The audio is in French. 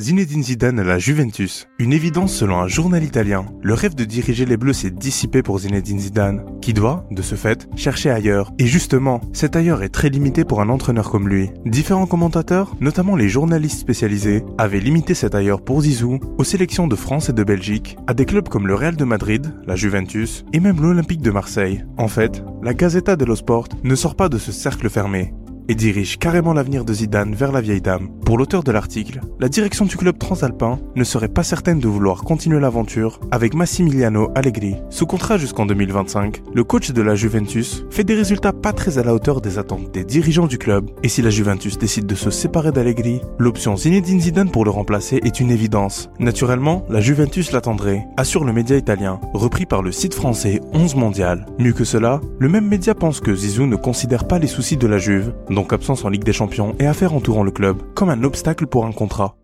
Zinedine Zidane à la Juventus. Une évidence selon un journal italien. Le rêve de diriger les Bleus s'est dissipé pour Zinedine Zidane, qui doit, de ce fait, chercher ailleurs. Et justement, cet ailleurs est très limité pour un entraîneur comme lui. Différents commentateurs, notamment les journalistes spécialisés, avaient limité cet ailleurs pour Zizou aux sélections de France et de Belgique, à des clubs comme le Real de Madrid, la Juventus, et même l'Olympique de Marseille. En fait, la Gazzetta dello Sport ne sort pas de ce cercle fermé et dirige carrément l'avenir de Zidane vers la vieille dame. Pour l'auteur de l'article, la direction du club transalpin ne serait pas certaine de vouloir continuer l'aventure avec Massimiliano Allegri. Sous contrat jusqu'en 2025, le coach de la Juventus fait des résultats pas très à la hauteur des attentes des dirigeants du club, et si la Juventus décide de se séparer d'Allegri, l'option Zinedine Zidane pour le remplacer est une évidence. Naturellement, la Juventus l'attendrait, assure le média italien, repris par le site français 11 mondial. Mieux que cela, le même média pense que Zizou ne considère pas les soucis de la Juve, donc absence en Ligue des Champions et affaires entourant le club, comme un obstacle pour un contrat.